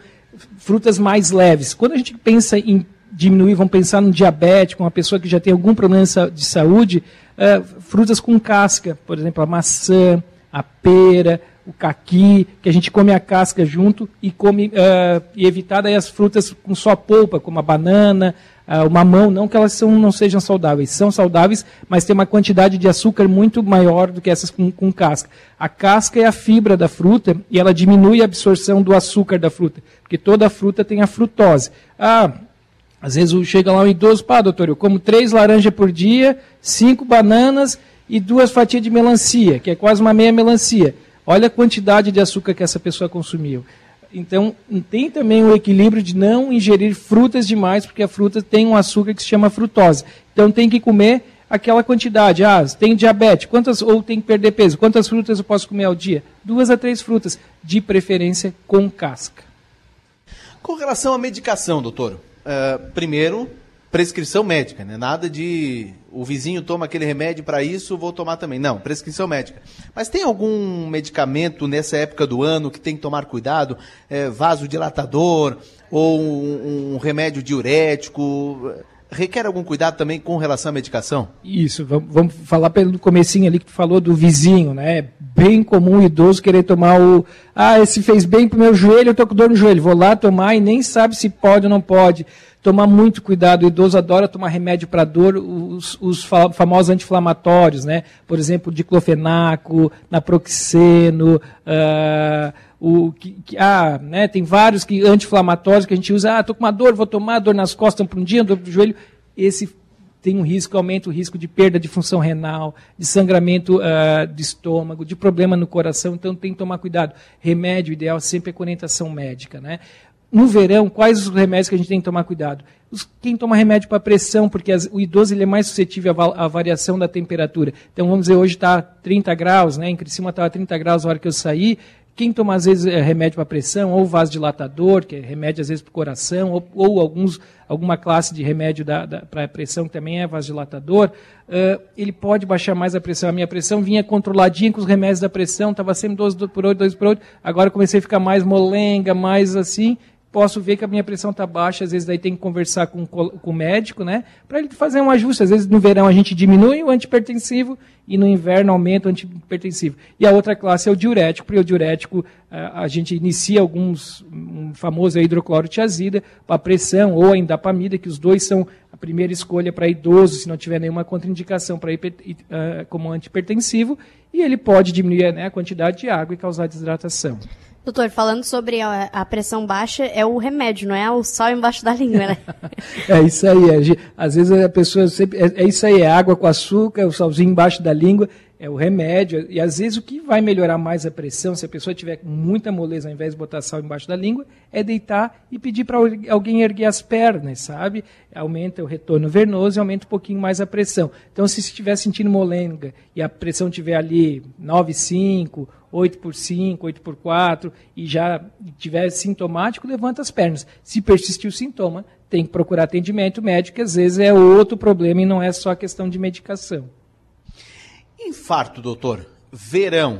frutas mais leves. Quando a gente pensa em diminuir, vamos pensar num diabético, uma pessoa que já tem algum problema de sa- de saúde, eh, frutas com casca, por exemplo, a maçã, a pera, o caqui, que a gente come a casca junto e come eh, e evitar daí as frutas com só polpa, como a banana, ah, o mamão, não que elas são, não sejam saudáveis, são saudáveis, mas tem uma quantidade de açúcar muito maior do que essas com, com casca. A casca é a fibra da fruta e ela diminui a absorção do açúcar da fruta, porque toda fruta tem a frutose. Ah, às vezes chega lá um idoso, pá, doutor, eu como três laranjas por dia, cinco bananas e duas fatias de melancia, que é quase uma meia melancia. Olha a quantidade de açúcar que essa pessoa consumiu. Então, tem também o equilíbrio de não ingerir frutas demais, porque a fruta tem um açúcar que se chama frutose. Então, tem que comer aquela quantidade. Ah, tem diabetes, quantas ou tem que perder peso? Quantas frutas eu posso comer ao dia? Duas a três frutas, de preferência com casca. Com relação à medicação, doutor, eh, primeiro, prescrição médica, né? Nada de o vizinho toma aquele remédio para isso, vou tomar também. Não, prescrição médica. Mas tem algum medicamento nessa época do ano que tem que tomar cuidado? É, vasodilatador ou um, um remédio diurético? Requer algum cuidado também com relação à medicação? Isso, vamos, vamos falar pelo comecinho ali que tu falou do vizinho, né? É bem comum o idoso querer tomar o. Ah, esse fez bem pro meu joelho, eu tô com dor no joelho. Vou lá tomar e nem sabe se pode ou não pode. Tomar muito cuidado, o idoso adora tomar remédio para dor, os, os fa- famosos anti-inflamatórios, né? Por exemplo, diclofenaco, naproxeno, ah, o que, que- ah, né, tem vários que anti-inflamatórios que a gente usa, ah, tô com uma dor, vou tomar dor nas costas por um dia, dor no joelho. Esse tem um risco, aumenta o risco de perda de função renal, de sangramento ah, de estômago, de problema no coração, então tem que tomar cuidado. Remédio ideal sempre é com orientação médica, né? No verão, quais os remédios que a gente tem que tomar cuidado? Quem toma remédio para pressão, porque as- o idoso ele é mais suscetível à, variação da temperatura. Então, vamos dizer, hoje está 30 graus, né? em Criciúma estava 30 graus na hora que eu saí. Quem toma, às vezes, é, remédio para pressão, ou vasodilatador, que é remédio, às vezes, para o coração, ou, ou alguns, alguma classe de remédio para pressão, que também é vasodilatador, ãh, ele pode baixar mais a pressão. A minha pressão vinha controladinha com os remédios da pressão, estava sempre 12 por 8, 12 por 8, agora comecei a ficar mais molenga, mais assim, posso ver que a minha pressão está baixa, às vezes daí tem que conversar com, com o médico, né? Para ele fazer um ajuste. Às vezes no verão a gente diminui o antipertensivo e no inverno aumenta o antipertensivo. E a outra classe é o diurético, porque o diurético ah, a gente inicia alguns, um famoso hidroclorotiazida para pressão ou a indapamida, que os dois são a primeira escolha para idoso, se não tiver nenhuma contraindicação para ah, como antipertensivo, e ele pode diminuir né, a quantidade de água e causar desidratação. Doutor, falando sobre a, a pressão baixa, é o remédio, não é o sal embaixo da língua, né? É isso aí. Às vezes a pessoa sempre. É, é isso aí, é água com açúcar, é o salzinho embaixo da língua, é o remédio. E às vezes o que vai melhorar mais a pressão, se a pessoa tiver muita moleza, ao invés de botar sal embaixo da língua, é deitar e pedir para alguém erguer as pernas, sabe? Aumenta o retorno venoso e aumenta um pouquinho mais a pressão. Então, se estiver sentindo molenga e a pressão estiver ali 9,5, 8 por 5, 8 por 4 e já tiver sintomático, levanta as pernas. Se persistir o sintoma, tem que procurar atendimento médico, que às vezes é outro problema e não é só questão de medicação. Infarto, doutor. Verão.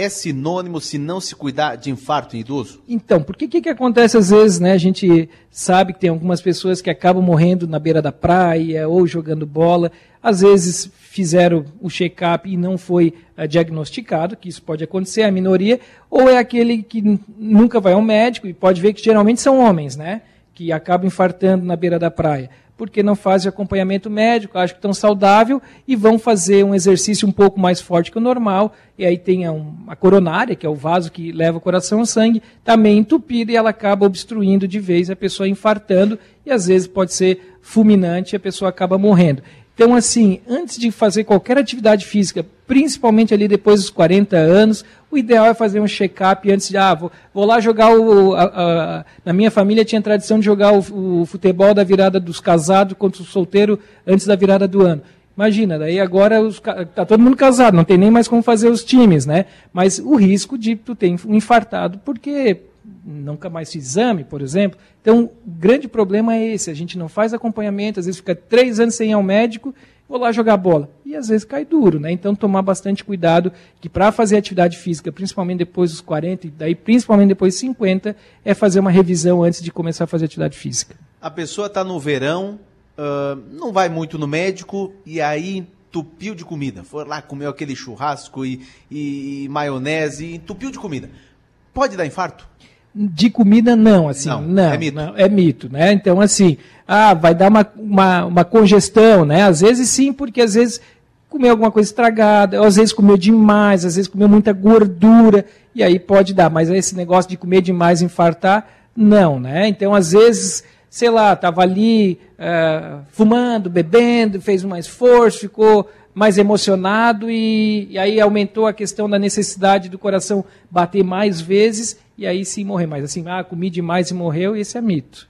É sinônimo se não se cuidar de infarto em idoso? Então, por que que, que acontece às vezes, né? A gente sabe que tem algumas pessoas que acabam morrendo na beira da praia ou jogando bola. Às vezes fizeram o check-up e não foi ah, diagnosticado, que isso pode acontecer, a minoria, ou é aquele que nunca vai ao médico e pode ver que geralmente são homens, né? Que acabam infartando na beira da praia. Porque não fazem acompanhamento médico, acham que estão saudável e vão fazer um exercício um pouco mais forte que o normal. E aí tem a, a coronária, que é o vaso que leva o coração ao sangue, também entupida e ela acaba obstruindo de vez a pessoa infartando e às vezes pode ser fulminante e a pessoa acaba morrendo. Então, assim, antes de fazer qualquer atividade física, principalmente ali depois dos 40 anos, o ideal é fazer um check-up antes de, ah, vou, vou lá jogar o. a- a- na minha família tinha tradição de jogar o, o futebol da virada dos casados contra o solteiro antes da virada do ano. Imagina, daí agora os ca- tá todo mundo casado, não tem nem mais como fazer os times, né? Mas o risco de tu ter infartado, porque nunca mais fiz exame, por exemplo. Então, o grande problema é esse, a gente não faz acompanhamento, às vezes fica três anos sem ir ao médico, vou lá jogar bola. E às vezes cai duro, né? Então, tomar bastante cuidado, que para fazer atividade física, principalmente depois dos 40, e daí principalmente depois dos 50, é fazer uma revisão antes de começar a fazer atividade física. A pessoa está no verão, ah, não vai muito no médico e aí entupiu de comida. Foi lá, comeu aquele churrasco e, e maionese e entupiu de comida. Pode dar infarto? De comida, não, assim, Não, não, é mito. não, é mito, né? Então, assim, ah, vai dar uma, uma, uma congestão, né? Às vezes sim, porque às vezes comeu alguma coisa estragada, ou às vezes comeu demais, às vezes comeu muita gordura, e aí pode dar. Mas esse negócio de comer demais e infartar, não, né? Então, às vezes, sei lá, estava ali ah, fumando, bebendo, fez um esforço, ficou mais emocionado e, e aí aumentou a questão da necessidade do coração bater mais vezes e aí sim morrer. Mas assim, ah, comi demais e morreu, esse é mito.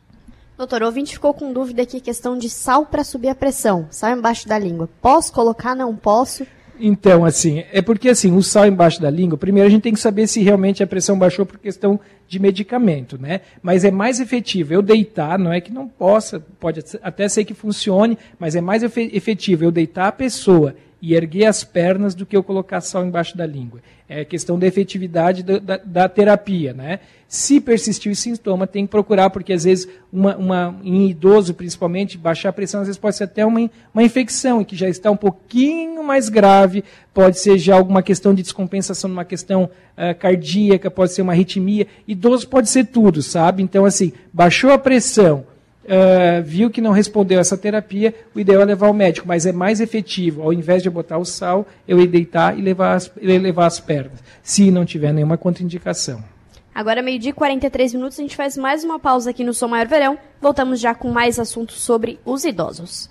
Doutor, o ouvinte ficou com dúvida aqui, questão de sal para subir a pressão. Sal embaixo da língua. Posso colocar? Não posso? Então, assim, é porque assim, o sal embaixo da língua, primeiro a gente tem que saber se realmente a pressão baixou por questão de medicamento, né? Mas é mais efetivo eu deitar, não é que não possa, pode até ser que funcione, mas é mais efe- efetivo eu deitar a pessoa e erguer as pernas do que eu colocar sal embaixo da língua. É questão da efetividade da, da, da terapia, né? Se persistir o sintoma, tem que procurar, porque às vezes, uma, uma, em idoso principalmente, baixar a pressão às vezes pode ser até uma, uma infecção, que já está um pouquinho mais grave, pode ser já alguma questão de descompensação numa questão ah, cardíaca, pode ser uma arritmia. Idoso pode ser tudo, sabe? Então, assim, baixou a pressão, ah, viu que não respondeu essa terapia, o ideal é levar ao médico, mas é mais efetivo, ao invés de botar o sal, eu ir deitar e levar as, e levar as pernas, se não tiver nenhuma contraindicação. Agora, meio-dia e 43 minutos, a gente faz mais uma pausa aqui no Som Maior Verão. Voltamos já com mais assuntos sobre os idosos.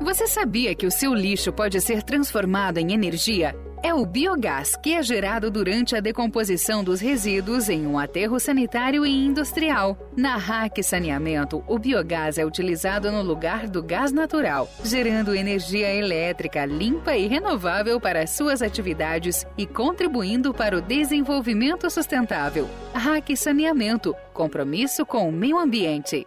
Você sabia que o seu lixo pode ser transformado em energia? É o biogás que é gerado durante a decomposição dos resíduos em um aterro sanitário e industrial. Na RAC Saneamento, o biogás é utilizado no lugar do gás natural, gerando energia elétrica limpa e renovável para suas atividades e contribuindo para o desenvolvimento sustentável. RAC Saneamento compromisso com o meio ambiente.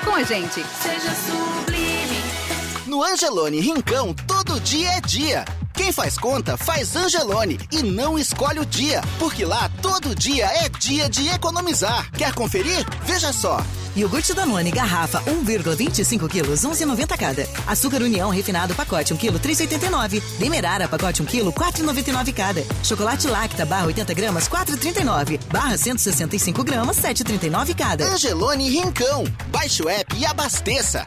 com a gente. Seja sublime. No Angelone Rincão, todo dia é dia. Quem faz conta faz Angelone e não escolhe o dia, porque lá todo dia é dia de economizar. Quer conferir? Veja só. Iogurte Danone, garrafa 1,25 quilos, 11,90 cada. Açúcar União refinado, pacote 1 quilo, 3,89. Demerara, pacote 1 quilo, 4,99 cada. Chocolate Lacta, barra 80 gramas, 4,39. Barra 165 gramas, 7,39 cada. Angelone Rincão. Baixe o app e abasteça.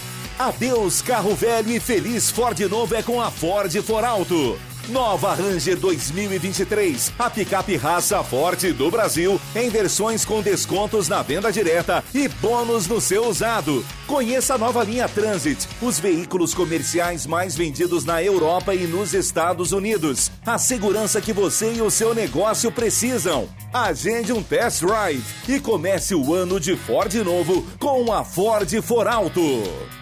Adeus carro velho e feliz Ford novo é com a Ford For Alto. Nova Ranger 2023, a picape raça forte do Brasil, em versões com descontos na venda direta e bônus no seu usado. Conheça a nova linha Transit, os veículos comerciais mais vendidos na Europa e nos Estados Unidos. A segurança que você e o seu negócio precisam. Agende um test drive e comece o ano de Ford novo com a Ford For Alto.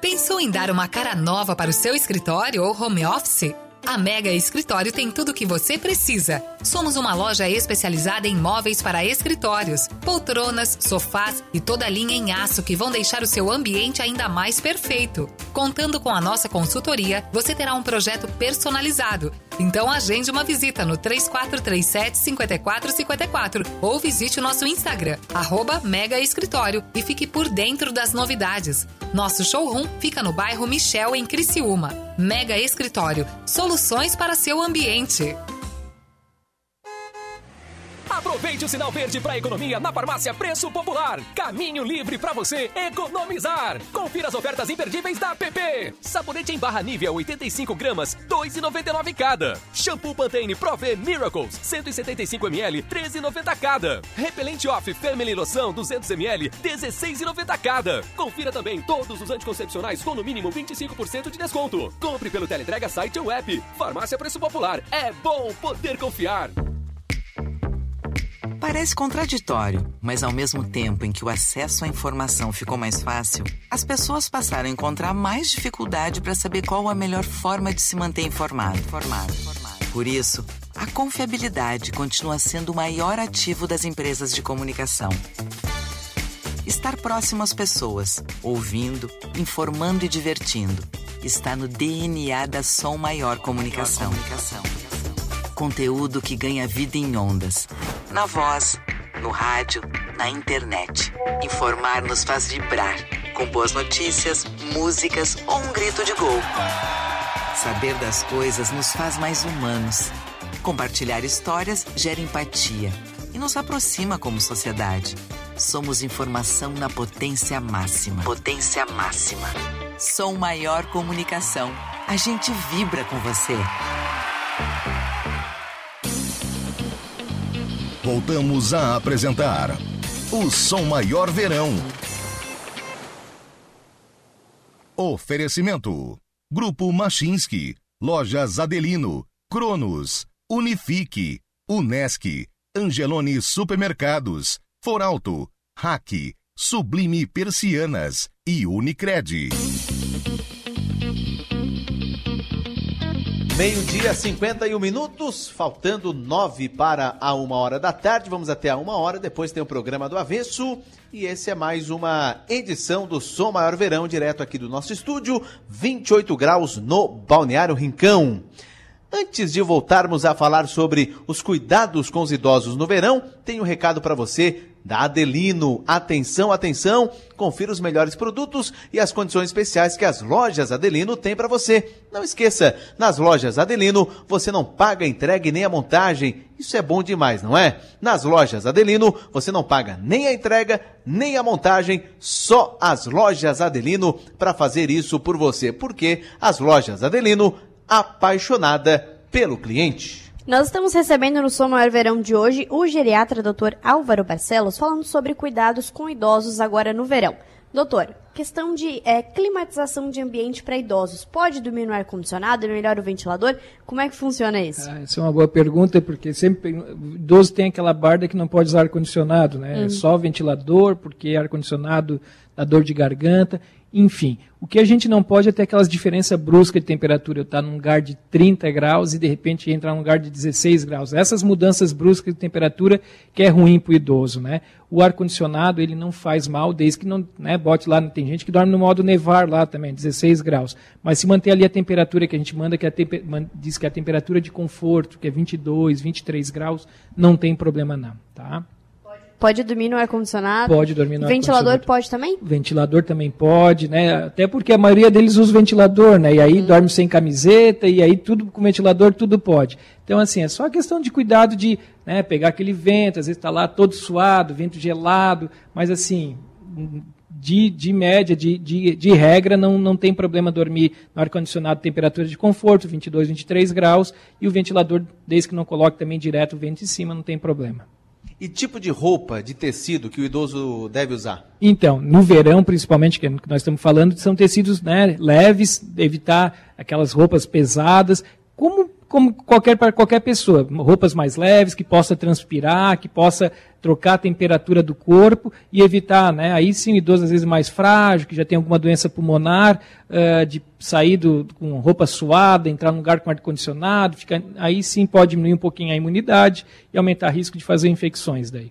Pensou em dar uma cara nova para o seu escritório ou home office? A Mega Escritório tem tudo o que você precisa. Somos uma loja especializada em móveis para escritórios, poltronas, sofás e toda a linha em aço que vão deixar o seu ambiente ainda mais perfeito. Contando com a nossa consultoria, você terá um projeto personalizado. Então agende uma visita no 3437 5454 ou visite o nosso Instagram, arroba Mega Escritório e fique por dentro das novidades. Nosso showroom fica no bairro Michel, em Criciúma. Mega Escritório, soluções para seu ambiente. Aproveite o sinal verde para economia na farmácia Preço Popular. Caminho livre para você economizar. Confira as ofertas imperdíveis da PP. Sabonete em barra nível 85 gramas, 2,99 cada. Shampoo Pantene Pro V Miracles, 175 ml, 13,90 cada. Repelente Off Family Loção 200 ml, 16,90 cada. Confira também todos os anticoncepcionais com no mínimo 25% de desconto. Compre pelo teleentrega site ou app. Farmácia Preço Popular. É bom poder confiar. Parece contraditório, mas ao mesmo tempo em que o acesso à informação ficou mais fácil, as pessoas passaram a encontrar mais dificuldade para saber qual a melhor forma de se manter informado. informado. Por isso, a confiabilidade continua sendo o maior ativo das empresas de comunicação. Estar próximo às pessoas, ouvindo, informando e divertindo, está no DNA da Som Maior Comunicação. Conteúdo que ganha vida em ondas. Na voz, no rádio, na internet. Informar nos faz vibrar. Com boas notícias, músicas ou um grito de gol. Saber das coisas nos faz mais humanos. Compartilhar histórias gera empatia e nos aproxima como sociedade. Somos informação na potência máxima. Potência máxima. Som Maior Comunicação. A gente vibra com você. Voltamos a apresentar o Som Maior Verão. Oferecimento: Grupo Machinski, Lojas Adelino, Cronos, Unifique, Unesc, Angelone Supermercados, Foralto, Hack, Sublime Persianas e Unicred. Meio-dia, 51 minutos, faltando nove para a uma hora da tarde. Vamos até a uma hora, depois tem o programa do Avesso. E esse é mais uma edição do Som Maior Verão, direto aqui do nosso estúdio, 28 graus no Balneário Rincão. Antes de voltarmos a falar sobre os cuidados com os idosos no verão, tenho um recado para você da Adelino. Atenção, atenção! Confira os melhores produtos e as condições especiais que as lojas Adelino têm para você. Não esqueça, nas lojas Adelino você não paga a entrega nem a montagem. Isso é bom demais, não é? Nas lojas Adelino você não paga nem a entrega, nem a montagem, só as lojas Adelino para fazer isso por você. Porque as lojas Adelino apaixonada pelo cliente. Nós estamos recebendo no Som Maior Verão de hoje o geriatra Dr. Álvaro Barcelos falando sobre cuidados com idosos agora no verão. Doutor, questão de é, climatização de ambiente para idosos. Pode dormir no ar-condicionado? Melhor o ventilador? Como é que funciona isso? Ah, essa é uma boa pergunta, porque sempre idoso tem aquela barda que não pode usar ar-condicionado, né? Hum. É só ventilador, porque ar-condicionado dá dor de garganta. Enfim, o que a gente não pode é ter aquelas diferenças bruscas de temperatura. Eu estar num lugar de 30 graus e de repente entrar num lugar de 16 graus. Essas mudanças bruscas de temperatura que é ruim para o idoso, né? O ar-condicionado, ele não faz mal, desde que não né, bote lá, tem gente que dorme no modo nevar lá também, 16 graus. Mas se manter ali a temperatura que a gente manda, que a tempe- man- diz que a temperatura de conforto, que é 22, 23 graus, não tem problema não, tá? Pode dormir no ar-condicionado? Pode dormir no Ventilador ar-condicionado. pode também? Ventilador também pode, né? Até porque a maioria deles usa ventilador, né? E aí dorme sem camiseta, e aí tudo com ventilador, tudo pode. Então, assim, é só questão de cuidado de né, pegar aquele vento, às vezes está lá todo suado, vento gelado, mas assim, de, de média, de, de, de regra, não, não tem problema dormir no ar-condicionado temperatura de conforto, 22, 23 graus, e o ventilador, desde que não coloque também direto o vento em cima, não tem problema. E tipo de roupa, de tecido que o idoso deve usar? Então, no verão, principalmente, que é nós estamos falando, são tecidos né, leves, evitar aquelas roupas pesadas, como, como qualquer, qualquer pessoa. Roupas mais leves, que possa transpirar, que possa trocar a temperatura do corpo e evitar, né, aí sim, idoso às vezes mais frágil, que já tem alguma doença pulmonar, ah, de sair do, com roupa suada, entrar num lugar com ar-condicionado, aí sim pode diminuir um pouquinho a imunidade e aumentar o risco de fazer infecções daí.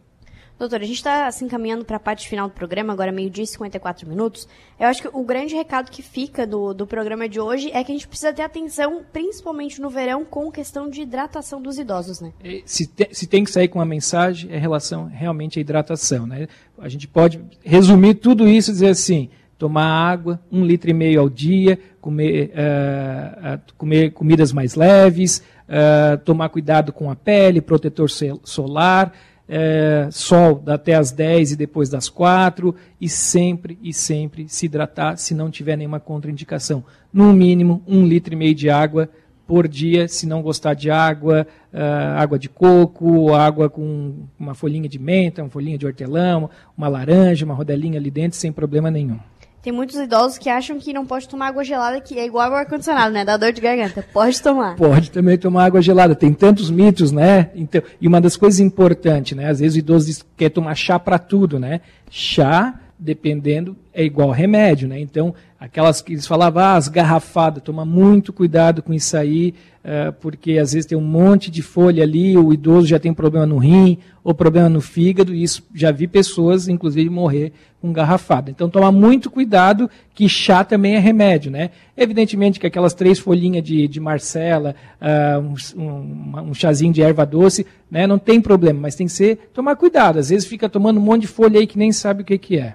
Doutor, a gente está assim caminhando para a parte final do programa, agora meio-dia e 54 minutos. Eu acho que o grande recado que fica do, do programa de hoje é que a gente precisa ter atenção, principalmente no verão, com questão de hidratação dos idosos, né? se, te- se tem que sair com uma mensagem, é relação realmente à hidratação. Né? A gente pode resumir tudo isso e dizer assim: tomar água, um litro e meio ao dia, comer, ah, comer comidas mais leves, ah, tomar cuidado com a pele, protetor solar. Eh, sol até as 10 e depois das 4 e sempre e sempre se hidratar se não tiver nenhuma contraindicação. No mínimo, um litro e meio de água por dia, se não gostar de água, ah, água de coco, água com uma folhinha de menta, uma folhinha de hortelã, uma laranja, uma rodelinha ali dentro, sem problema nenhum. Tem muitos idosos que acham que não pode tomar água gelada, que é igual ao ar-condicionado, né? Dá dor de garganta. Pode tomar. Pode também tomar água gelada. Tem tantos mitos, né? Então, e uma das coisas importantes, né? Às vezes o idoso diz que quer tomar chá para tudo, né? Chá, dependendo, é igual remédio, né? Então, aquelas que eles falavam, ah, as garrafadas, toma muito cuidado com isso aí, eh, porque às vezes tem um monte de folha ali, o idoso já tem problema no rim, ou problema no fígado, e isso já vi pessoas, inclusive, morrer com garrafada. Então, tomar muito cuidado, que chá também é remédio, né? Evidentemente que aquelas três folhinhas de, de marcela, ah, um, um, um chazinho de erva doce, né? Não tem problema, mas tem que ser, tomar cuidado. Às vezes fica tomando um monte de folha aí que nem sabe o que, que é.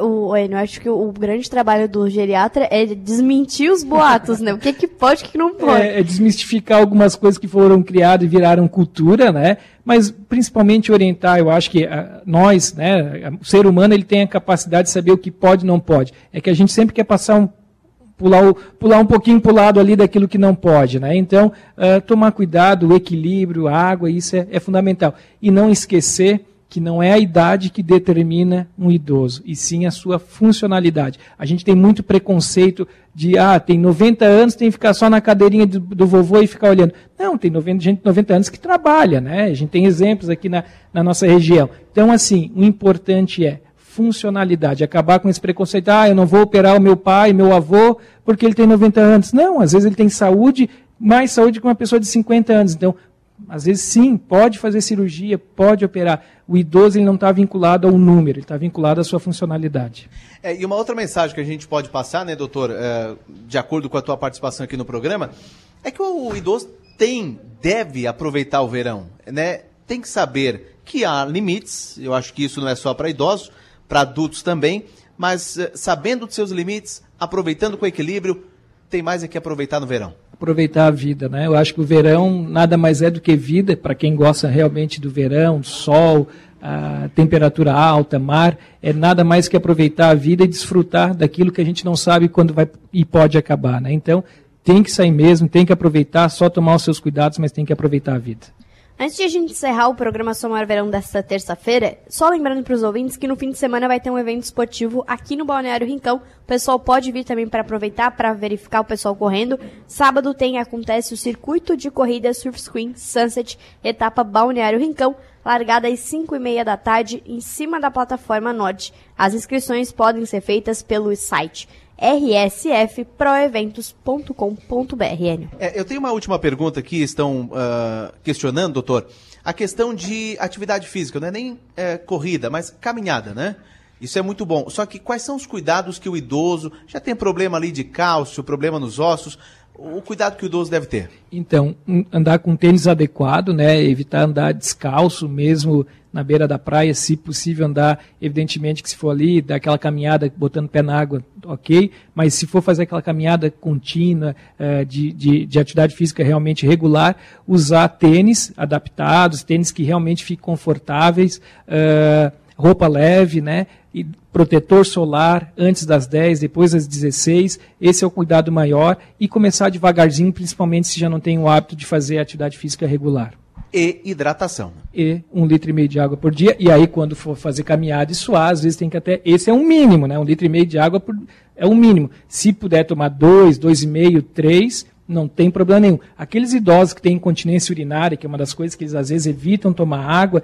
O, o, eu acho que o, grande trabalho do geriatra é desmentir os boatos, né? O que, que pode e o que não pode. É, é desmistificar algumas coisas que foram criadas e viraram cultura, né? Mas principalmente orientar, eu acho que ah, nós, né, o ser humano, ele tem a capacidade de saber o que pode e não pode. É que a gente sempre quer passar um pular, o- pular um pouquinho para o lado ali daquilo que não pode, né? Então, ah, tomar cuidado, o equilíbrio, a água, isso é, é fundamental. E não esquecer que não é a idade que determina um idoso, e sim a sua funcionalidade. A gente tem muito preconceito de, ah, tem 90 anos, tem que ficar só na cadeirinha do, do vovô e ficar olhando. Não, tem 90, gente de 90 anos que trabalha, né? A gente tem exemplos aqui na, na nossa região. Então, assim, o importante é funcionalidade, acabar com esse preconceito, ah, eu não vou operar o meu pai, meu avô, porque ele tem 90 anos. Não, às vezes ele tem saúde, mais saúde que uma pessoa de 50 anos. Então, às vezes sim, pode fazer cirurgia, pode operar. O idoso ele não está vinculado ao número, ele está vinculado à sua funcionalidade. É, e uma outra mensagem que a gente pode passar, né, doutor, é, de acordo com a tua participação aqui no programa, é que o idoso tem, deve aproveitar o verão, né? Tem que saber que há limites, eu acho que isso não é só para idosos, para adultos também, mas eh, sabendo dos seus limites, aproveitando com equilíbrio, tem mais é que aproveitar no verão. Aproveitar a vida, né? Eu acho que o verão nada mais é do que vida, para quem gosta realmente do verão, sol, a temperatura alta, mar, é nada mais que aproveitar a vida e desfrutar daquilo que a gente não sabe quando vai e pode acabar, né? Então, tem que sair mesmo, tem que aproveitar, só tomar os seus cuidados, mas tem que aproveitar a vida. Antes de a gente encerrar o programa Somar Verão desta terça-feira, só lembrando para os ouvintes que no fim de semana vai ter um evento esportivo aqui no Balneário Rincão. O pessoal pode vir também para aproveitar, para verificar o pessoal correndo. Sábado tem, acontece o circuito de corrida Surf Screen Sunset, etapa Balneário Rincão, largada às 5 e meia da tarde, em cima da plataforma Norte. As inscrições podem ser feitas pelo site rsfproeventos.com.br. É, eu tenho uma última pergunta aqui, estão ah, questionando, doutor, a questão de atividade física, não é nem é, corrida, mas caminhada, né? Isso é muito bom. Só que quais são os cuidados que o idoso já tem problema ali de cálcio, problema nos ossos? O cuidado que o idoso deve ter? Então, andar com tênis adequado, né? Evitar andar descalço mesmo na beira da praia, se possível andar, evidentemente que se for ali, dar aquela caminhada botando pé na água, ok, mas se for fazer aquela caminhada contínua, eh, de, de, de atividade física realmente regular, usar tênis adaptados, tênis que realmente fiquem confortáveis, eh, roupa leve, né? E protetor solar antes das 10, depois das 16. Esse é o cuidado maior e começar devagarzinho, principalmente se já não tem o hábito de fazer atividade física regular. E hidratação. E um litro e meio de água por dia. E aí, quando for fazer caminhada e suar, às vezes tem que até. Esse é um mínimo, né? Um litro e meio de água por, é um mínimo. Se puder tomar dois, dois e meio, três, não tem problema nenhum. Aqueles idosos que têm incontinência urinária, que é uma das coisas que eles às vezes evitam tomar água,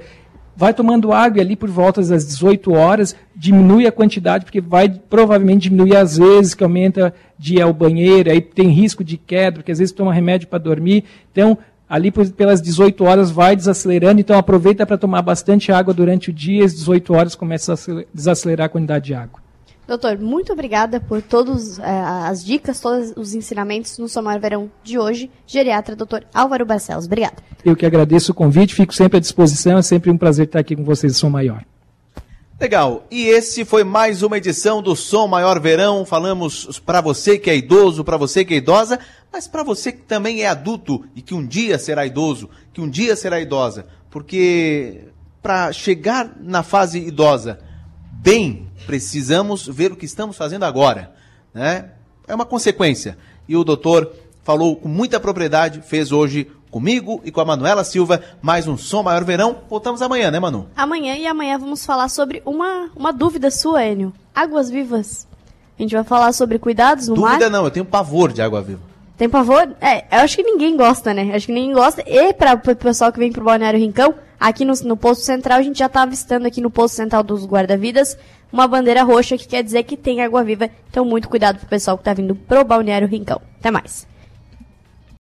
vai tomando água ali por volta das 18 horas, diminui a quantidade, porque vai provavelmente diminuir as vezes que aumenta de ir ao banheiro, aí tem risco de queda, porque às vezes toma remédio para dormir. Então, ali pelas 18 horas vai desacelerando, então aproveita para tomar bastante água durante o dia, às 18 horas começa a acele- desacelerar a quantidade de água. Doutor, muito obrigada por todas as dicas, todos os ensinamentos no Somar Verão de hoje. Geriatra, doutor Álvaro Barcelos. Obrigada. Eu que agradeço o convite, fico sempre à disposição, é sempre um prazer estar aqui com vocês, sou maior. Legal. E esse foi mais uma edição do Som Maior Verão. Falamos para você que é idoso, para você que é idosa, mas para você que também é adulto e que um dia será idoso, que um dia será idosa, porque para chegar na fase idosa bem, precisamos ver o que estamos fazendo agora, né? É uma consequência. E o doutor falou com muita propriedade, fez hoje comigo e com a Manuela Silva mais um Som Maior Verão. Voltamos amanhã, né, Manu? Amanhã e amanhã vamos falar sobre uma, uma dúvida sua, Enio. Águas vivas. A gente vai falar sobre cuidados no mar. Dúvida não, eu tenho pavor de água viva. Tem pavor? É, eu acho que ninguém gosta, né? Acho que ninguém gosta. E para o pessoal que vem pro Balneário Rincão, aqui no, no posto central, a gente já tá avistando aqui no posto central dos guarda-vidas uma bandeira roxa que quer dizer que tem água viva. Então, muito cuidado pro pessoal que tá vindo pro Balneário Rincão. Até mais.